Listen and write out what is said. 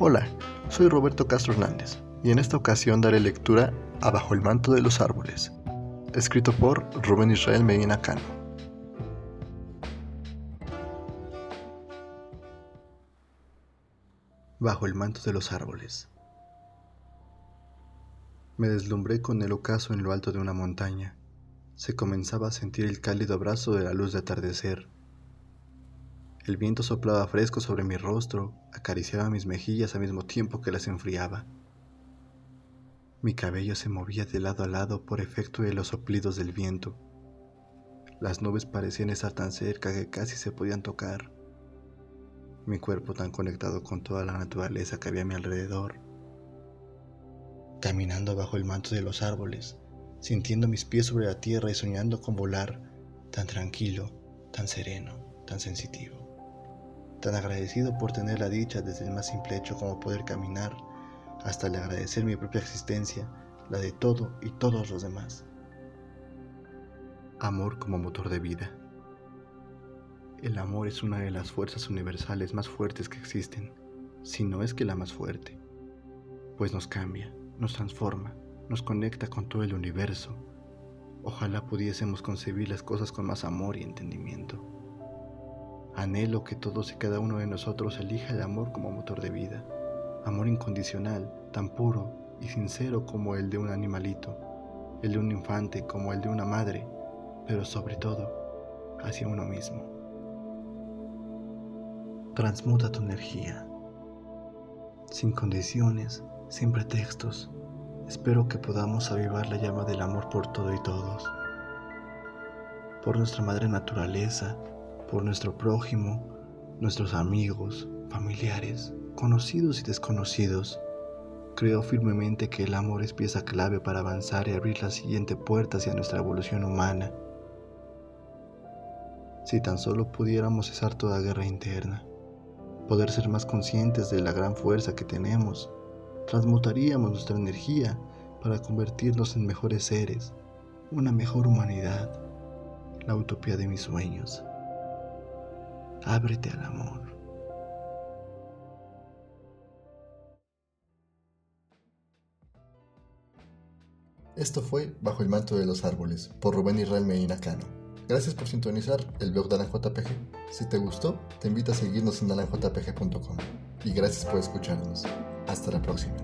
Hola, soy Roberto Castro Hernández y en esta ocasión daré lectura a Bajo el manto de los árboles, escrito por Rubén Israel Medina Cano. Bajo el manto de los árboles. Me deslumbré con el ocaso en lo alto de una montaña. Se comenzaba a sentir el cálido abrazo de la luz de atardecer el viento soplaba fresco sobre mi rostro, acariciaba mis mejillas al mismo tiempo que las enfriaba. Mi cabello se movía de lado a lado por efecto de los soplidos del viento. Las nubes parecían estar tan cerca que casi se podían tocar. Mi cuerpo tan conectado con toda la naturaleza que había a mi alrededor. Caminando bajo el manto de los árboles, sintiendo mis pies sobre la tierra y soñando con volar, tan tranquilo, tan sereno, tan sensitivo tan agradecido por tener la dicha desde el más simple hecho como poder caminar, hasta el agradecer mi propia existencia, la de todo y todos los demás. Amor como motor de vida. El amor es una de las fuerzas universales más fuertes que existen, si no es que la más fuerte, pues nos cambia, nos transforma, nos conecta con todo el universo. Ojalá pudiésemos concebir las cosas con más amor y entendimiento. Anhelo que todos y cada uno de nosotros elija el amor como motor de vida, amor incondicional, tan puro y sincero como el de un animalito, el de un infante como el de una madre, pero sobre todo hacia uno mismo. Transmuta tu energía, sin condiciones, sin pretextos. Espero que podamos avivar la llama del amor por todo y todos, por nuestra madre naturaleza, por nuestro prójimo, nuestros amigos, familiares, conocidos y desconocidos. Creo firmemente que el amor es pieza clave para avanzar y abrir la siguiente puerta hacia nuestra evolución humana. Si tan solo pudiéramos cesar toda guerra interna, poder ser más conscientes de la gran fuerza que tenemos, transmutaríamos nuestra energía para convertirnos en mejores seres, una mejor humanidad, la utopía de mis sueños. Ábrete al amor. Esto fue Bajo el manto de los árboles por Rubén Israel Medina Cano. Gracias por sintonizar el blog de JPG. Si te gustó, te invito a seguirnos en alanjpg.com. Y gracias por escucharnos. Hasta la próxima.